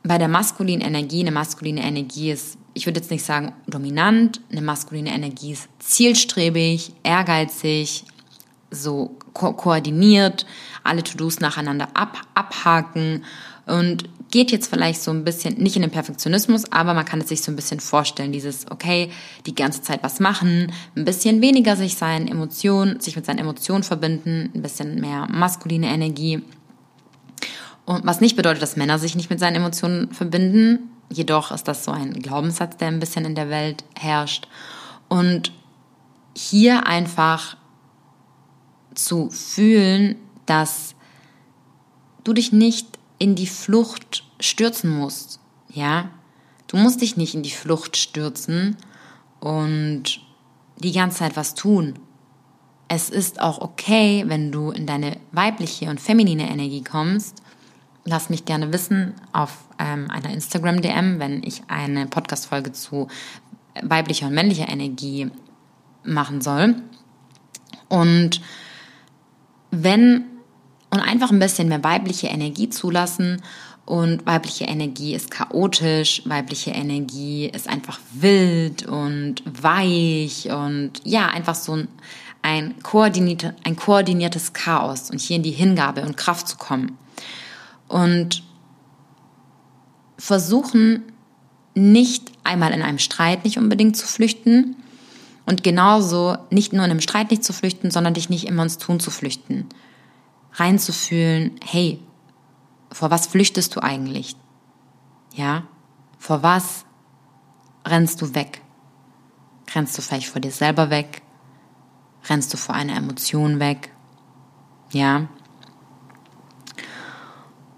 bei der maskulinen Energie, eine maskuline Energie ist ich würde jetzt nicht sagen dominant, eine maskuline Energie ist zielstrebig, ehrgeizig, so ko koordiniert, alle To-Dos nacheinander ab, abhaken. Und geht jetzt vielleicht so ein bisschen, nicht in den Perfektionismus, aber man kann es sich so ein bisschen vorstellen, dieses, okay, die ganze Zeit was machen, ein bisschen weniger sich seinen Emotionen, sich mit seinen Emotionen verbinden, ein bisschen mehr maskuline Energie. Und was nicht bedeutet, dass Männer sich nicht mit seinen Emotionen verbinden, Jedoch ist das so ein Glaubenssatz, der ein bisschen in der Welt herrscht. Und hier einfach zu fühlen, dass du dich nicht in die Flucht stürzen musst. Ja, du musst dich nicht in die Flucht stürzen und die ganze Zeit was tun. Es ist auch okay, wenn du in deine weibliche und feminine Energie kommst. Lass mich gerne wissen auf ähm, einer Instagram-DM, wenn ich eine Podcast-Folge zu weiblicher und männlicher Energie machen soll. Und wenn und einfach ein bisschen mehr weibliche Energie zulassen und weibliche Energie ist chaotisch, weibliche Energie ist einfach wild und weich und ja, einfach so ein, ein, koordinierte, ein koordiniertes Chaos und hier in die Hingabe und Kraft zu kommen. Und versuchen nicht einmal in einem Streit nicht unbedingt zu flüchten und genauso nicht nur in einem Streit nicht zu flüchten, sondern dich nicht immer ins Tun zu flüchten. Reinzufühlen, hey, vor was flüchtest du eigentlich? Ja? Vor was rennst du weg? Rennst du vielleicht vor dir selber weg? Rennst du vor einer Emotion weg? Ja?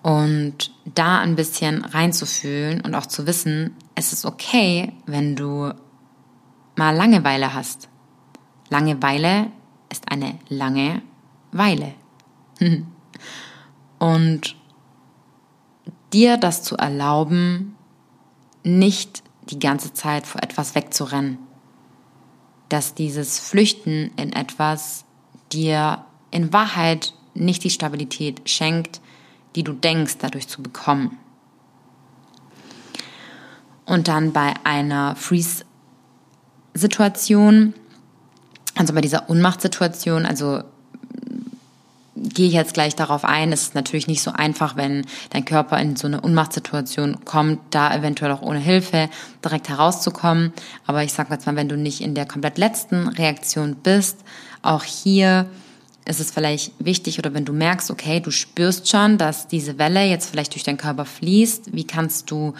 Und da ein bisschen reinzufühlen und auch zu wissen, es ist okay, wenn du mal Langeweile hast. Langeweile ist eine lange Weile. und dir das zu erlauben, nicht die ganze Zeit vor etwas wegzurennen. Dass dieses Flüchten in etwas dir in Wahrheit nicht die Stabilität schenkt, die du denkst, dadurch zu bekommen. Und dann bei einer Freeze-Situation, also bei dieser Unmachtsituation, also gehe ich jetzt gleich darauf ein. Es ist natürlich nicht so einfach, wenn dein Körper in so eine Unmachtsituation kommt, da eventuell auch ohne Hilfe direkt herauszukommen. Aber ich sage jetzt mal, wenn du nicht in der komplett letzten Reaktion bist, auch hier ist es vielleicht wichtig oder wenn du merkst, okay, du spürst schon, dass diese Welle jetzt vielleicht durch deinen Körper fließt, wie kannst du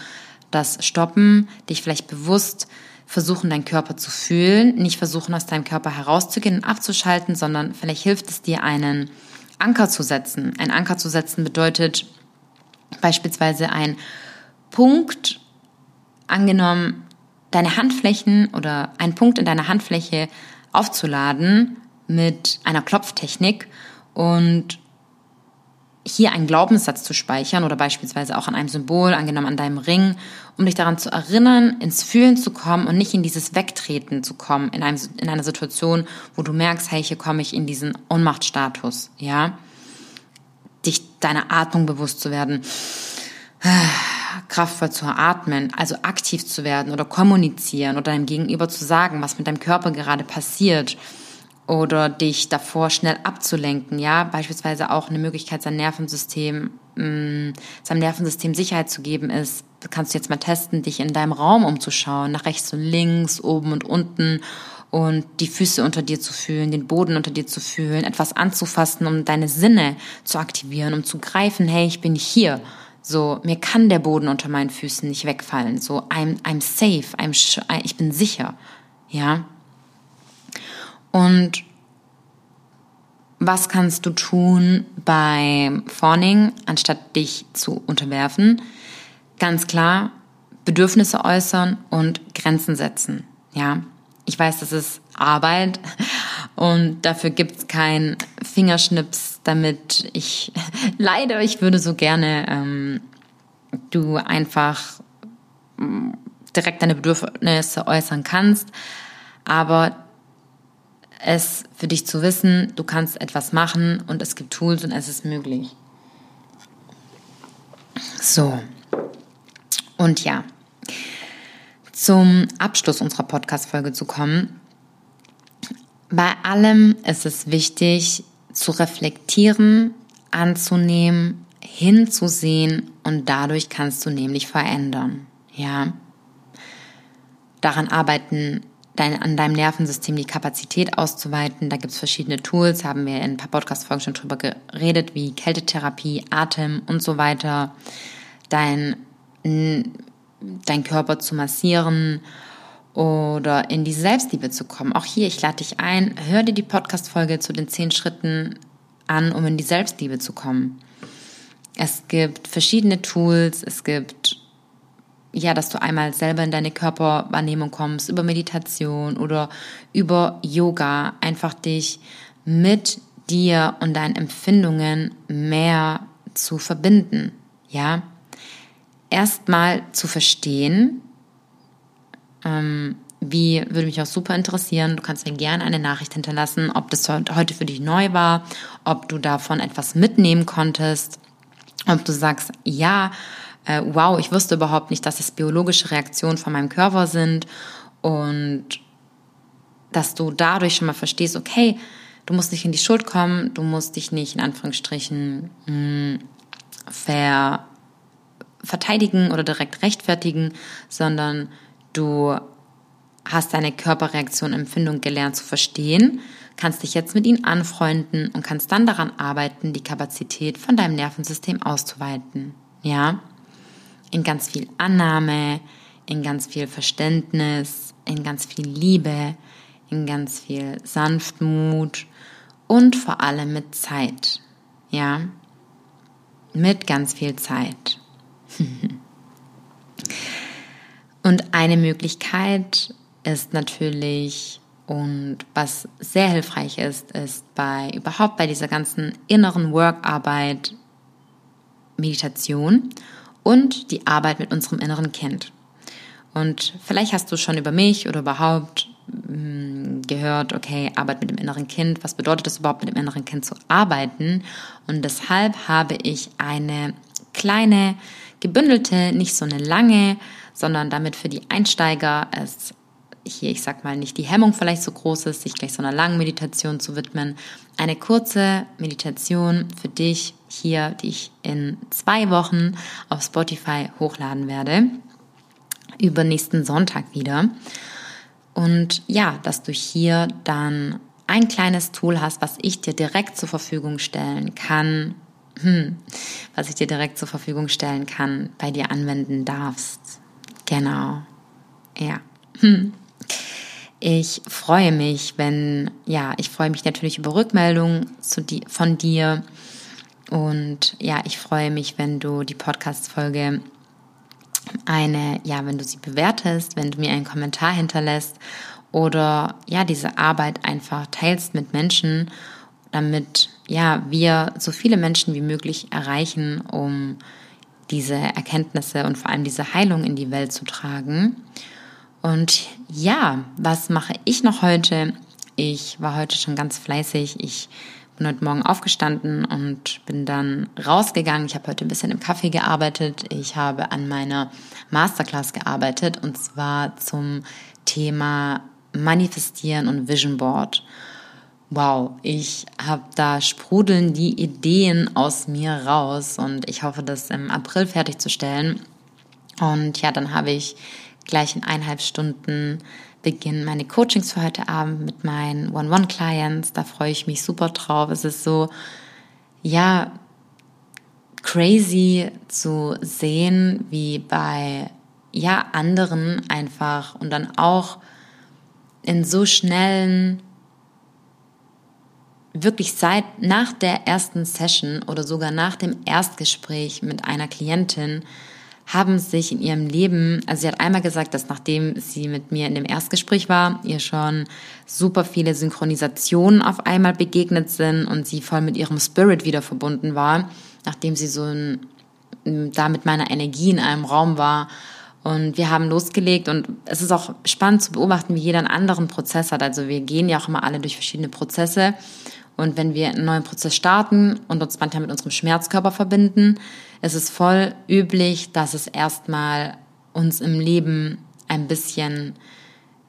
das stoppen, dich vielleicht bewusst versuchen, deinen Körper zu fühlen, nicht versuchen, aus deinem Körper herauszugehen und abzuschalten, sondern vielleicht hilft es dir, einen Anker zu setzen. Ein Anker zu setzen bedeutet beispielsweise ein Punkt, angenommen, deine Handflächen oder ein Punkt in deiner Handfläche aufzuladen mit einer Klopftechnik und hier einen Glaubenssatz zu speichern oder beispielsweise auch an einem Symbol, angenommen an deinem Ring, um dich daran zu erinnern, ins Fühlen zu kommen und nicht in dieses Wegtreten zu kommen, in, einem, in einer Situation, wo du merkst, hey, hier komme ich in diesen Ohnmachtstatus, ja. Dich deiner Atmung bewusst zu werden, kraftvoll zu atmen, also aktiv zu werden oder kommunizieren oder deinem Gegenüber zu sagen, was mit deinem Körper gerade passiert oder dich davor schnell abzulenken, ja, beispielsweise auch eine Möglichkeit, sein Nervensystem, mh, mm, seinem Nervensystem Sicherheit zu geben ist, kannst du jetzt mal testen, dich in deinem Raum umzuschauen, nach rechts und links, oben und unten und die Füße unter dir zu fühlen, den Boden unter dir zu fühlen, etwas anzufassen, um deine Sinne zu aktivieren, um zu greifen, hey, ich bin hier. So, mir kann der Boden unter meinen Füßen nicht wegfallen. So, I'm, I'm safe, I'm, ich bin sicher. Ja, und was kannst du tun beim Fawning, anstatt dich zu unterwerfen? Ganz klar, Bedürfnisse äußern und Grenzen setzen. Ja, ich weiß, das ist Arbeit und dafür gibt es keinen Fingerschnips, damit ich leider, ich würde so gerne ähm, du einfach mm, direkt deine Bedürfnisse äußern kannst, aber es für dich zu wissen, du kannst etwas machen und es gibt Tools und es ist möglich. So. Und ja, zum Abschluss unserer Podcast-Folge zu kommen. Bei allem ist es wichtig, zu reflektieren, anzunehmen, hinzusehen und dadurch kannst du nämlich verändern. Ja. Daran arbeiten dein, an deinem Nervensystem die Kapazität auszuweiten. Da gibt es verschiedene Tools, haben wir in ein paar Podcast-Folgen schon drüber geredet, wie Kältetherapie, Atem und so weiter. Dein, dein Körper zu massieren oder in die Selbstliebe zu kommen. Auch hier, ich lade dich ein, hör dir die Podcast-Folge zu den zehn Schritten an, um in die Selbstliebe zu kommen. Es gibt verschiedene Tools, es gibt ja, dass du einmal selber in deine Körperwahrnehmung kommst, über Meditation oder über Yoga, einfach dich mit dir und deinen Empfindungen mehr zu verbinden, ja. Erstmal zu verstehen, ähm, wie würde mich auch super interessieren. Du kannst mir gerne eine Nachricht hinterlassen, ob das heute für dich neu war, ob du davon etwas mitnehmen konntest, ob du sagst, ja, äh, wow, ich wusste überhaupt nicht, dass es biologische Reaktionen von meinem Körper sind und dass du dadurch schon mal verstehst, okay, du musst nicht in die Schuld kommen, du musst dich nicht in Anführungsstrichen mh, hm, ver, verteidigen oder direkt rechtfertigen, sondern du hast deine Körperreaktion, Empfindung gelernt zu verstehen, kannst dich jetzt mit ihnen anfreunden und kannst dann daran arbeiten, die Kapazität von deinem Nervensystem auszuweiten. Ja? In ganz viel Annahme, in ganz viel Verständnis, in ganz viel Liebe, in ganz viel Sanftmut und vor allem mit Zeit. Ja, mit ganz viel Zeit. und eine Möglichkeit ist natürlich und was sehr hilfreich ist, ist bei überhaupt bei dieser ganzen inneren Workarbeit Meditation und die Arbeit mit unserem inneren Kind. Und vielleicht hast du schon über mich oder überhaupt hm, gehört, okay, Arbeit mit dem inneren Kind, was bedeutet es überhaupt mit dem inneren Kind zu arbeiten? Und deshalb habe ich eine kleine, gebündelte, nicht so eine lange, sondern damit für die Einsteiger es hier, ich sag mal, nicht die Hemmung vielleicht so groß ist, sich gleich so einer langen Meditation zu widmen. Eine kurze Meditation für dich hier, die ich in zwei Wochen auf Spotify hochladen werde. Über nächsten Sonntag wieder. Und ja, dass du hier dann ein kleines Tool hast, was ich dir direkt zur Verfügung stellen kann, hm, was ich dir direkt zur Verfügung stellen kann, bei dir anwenden darfst. Genau. Ja. Hm. Ich freue mich, wenn, ja, ich freue mich natürlich über Rückmeldungen zu die, von dir. Und ja, ich freue mich, wenn du die Podcast-Folge eine, ja, wenn du sie bewertest, wenn du mir einen Kommentar hinterlässt oder ja, diese Arbeit einfach teilst mit Menschen, damit ja, wir so viele Menschen wie möglich erreichen, um diese Erkenntnisse und vor allem diese Heilung in die Welt zu tragen. Und ja, was mache ich noch heute? Ich war heute schon ganz fleißig. Ich bin heute Morgen aufgestanden und bin dann rausgegangen. Ich habe heute ein bisschen im Kaffee gearbeitet. Ich habe an meiner Masterclass gearbeitet und zwar zum Thema Manifestieren und Vision Board. Wow, ich habe da sprudeln die Ideen aus mir raus und ich hoffe, das im April fertigzustellen. Und ja, dann habe ich gleich in eineinhalb Stunden beginnen meine Coachings für heute Abend mit meinen One-One-Clients. Da freue ich mich super drauf. Es ist so, ja, crazy zu sehen, wie bei, ja, anderen einfach und dann auch in so schnellen, wirklich seit, nach der ersten Session oder sogar nach dem Erstgespräch mit einer Klientin, haben sich in ihrem Leben, also sie hat einmal gesagt, dass nachdem sie mit mir in dem Erstgespräch war, ihr schon super viele Synchronisationen auf einmal begegnet sind und sie voll mit ihrem Spirit wieder verbunden war, nachdem sie so ein, da mit meiner Energie in einem Raum war. Und wir haben losgelegt und es ist auch spannend zu beobachten, wie jeder einen anderen Prozess hat. Also wir gehen ja auch immer alle durch verschiedene Prozesse. Und wenn wir einen neuen Prozess starten und uns manchmal mit unserem Schmerzkörper verbinden, es ist voll üblich, dass es erstmal uns im Leben ein bisschen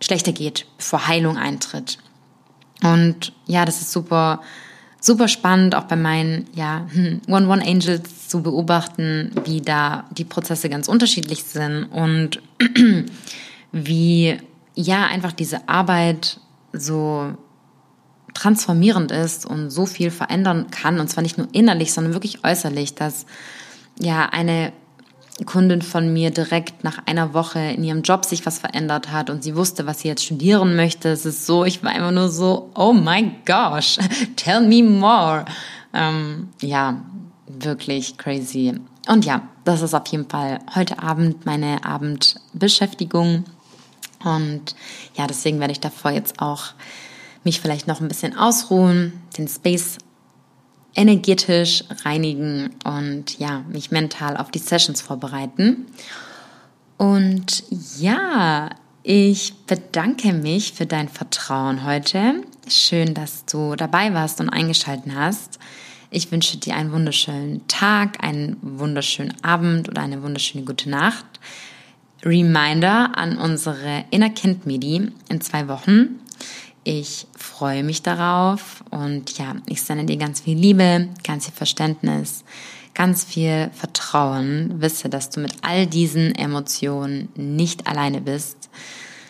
schlechter geht, bevor Heilung eintritt. Und ja, das ist super, super spannend, auch bei meinen ja, One-One-Angels zu beobachten, wie da die Prozesse ganz unterschiedlich sind und wie ja einfach diese Arbeit so transformierend ist und so viel verändern kann, und zwar nicht nur innerlich, sondern wirklich äußerlich, dass ja eine Kundin von mir direkt nach einer Woche in ihrem Job sich was verändert hat und sie wusste, was sie jetzt studieren möchte. Es ist so, ich war einfach nur so, oh my gosh, tell me more. Ähm, ja, wirklich crazy. Und ja, das ist auf jeden Fall heute Abend meine Abendbeschäftigung. Und ja, deswegen werde ich davor jetzt auch mich vielleicht noch ein bisschen ausruhen, den Space energetisch reinigen und ja, mich mental auf die Sessions vorbereiten. Und ja, ich bedanke mich für dein Vertrauen heute. Schön, dass du dabei warst und eingeschaltet hast. Ich wünsche dir einen wunderschönen Tag, einen wunderschönen Abend oder eine wunderschöne gute Nacht. Reminder an unsere Inner Kind Midi in zwei Wochen. Ich freue mich darauf und ja, ich sende dir ganz viel Liebe, ganz viel Verständnis, ganz viel Vertrauen. Wisse, dass du mit all diesen Emotionen nicht alleine bist.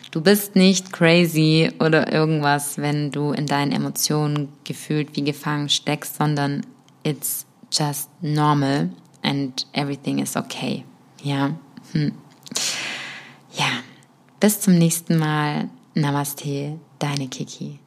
Du bist nicht crazy oder irgendwas, wenn du in deinen Emotionen gefühlt wie gefangen steckst, sondern it's just normal and everything is okay. Ja. Hm. Ja. Bis zum nächsten Mal. Namaste, deine Kiki.